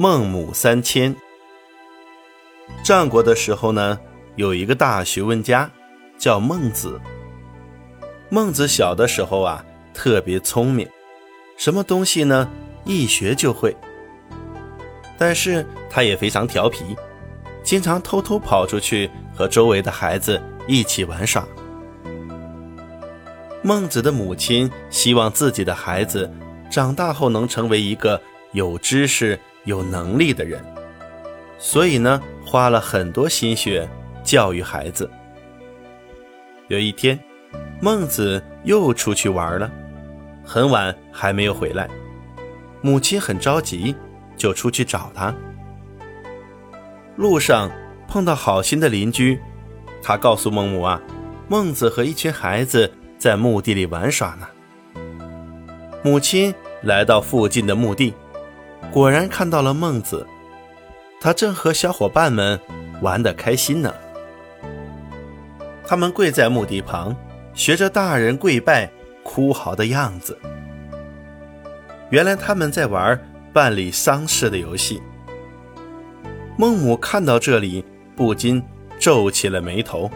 孟母三迁。战国的时候呢，有一个大学问家，叫孟子。孟子小的时候啊，特别聪明，什么东西呢，一学就会。但是他也非常调皮，经常偷偷跑出去和周围的孩子一起玩耍。孟子的母亲希望自己的孩子长大后能成为一个有知识、有能力的人，所以呢，花了很多心血教育孩子。有一天，孟子又出去玩了，很晚还没有回来，母亲很着急，就出去找他。路上碰到好心的邻居，他告诉孟母啊，孟子和一群孩子。在墓地里玩耍呢。母亲来到附近的墓地，果然看到了孟子，他正和小伙伴们玩得开心呢。他们跪在墓地旁，学着大人跪拜、哭嚎的样子。原来他们在玩办理丧事的游戏。孟母看到这里，不禁皱起了眉头。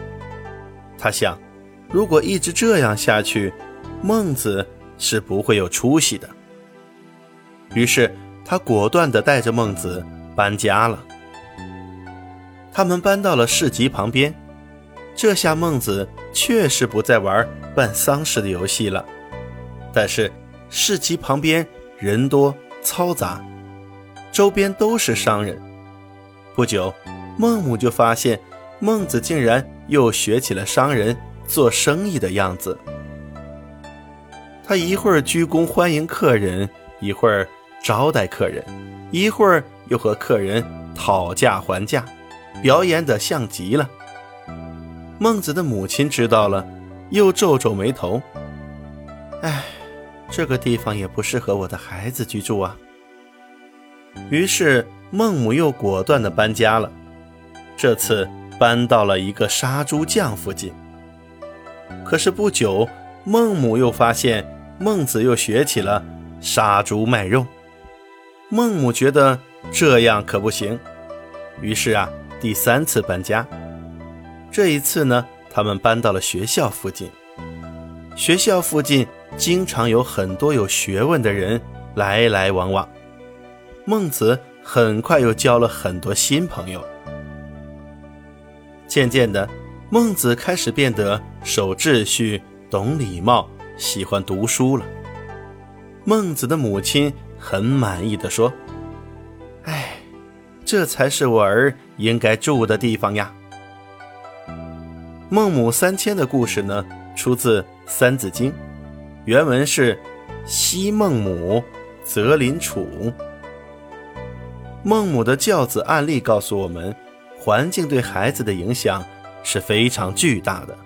他想。如果一直这样下去，孟子是不会有出息的。于是他果断地带着孟子搬家了。他们搬到了市集旁边，这下孟子确实不再玩办丧事的游戏了。但是市集旁边人多嘈杂，周边都是商人。不久，孟母就发现孟子竟然又学起了商人。做生意的样子，他一会儿鞠躬欢迎客人，一会儿招待客人，一会儿又和客人讨价还价，表演得像极了。孟子的母亲知道了，又皱皱眉头：“哎，这个地方也不适合我的孩子居住啊。”于是孟母又果断地搬家了，这次搬到了一个杀猪匠附近。可是不久，孟母又发现孟子又学起了杀猪卖肉。孟母觉得这样可不行，于是啊，第三次搬家。这一次呢，他们搬到了学校附近。学校附近经常有很多有学问的人来来往往，孟子很快又交了很多新朋友。渐渐的。孟子开始变得守秩序、懂礼貌、喜欢读书了。孟子的母亲很满意的说：“哎，这才是我儿应该住的地方呀。”孟母三迁的故事呢，出自《三字经》，原文是：“昔孟母，择邻处。”孟母的教子案例告诉我们，环境对孩子的影响。是非常巨大的。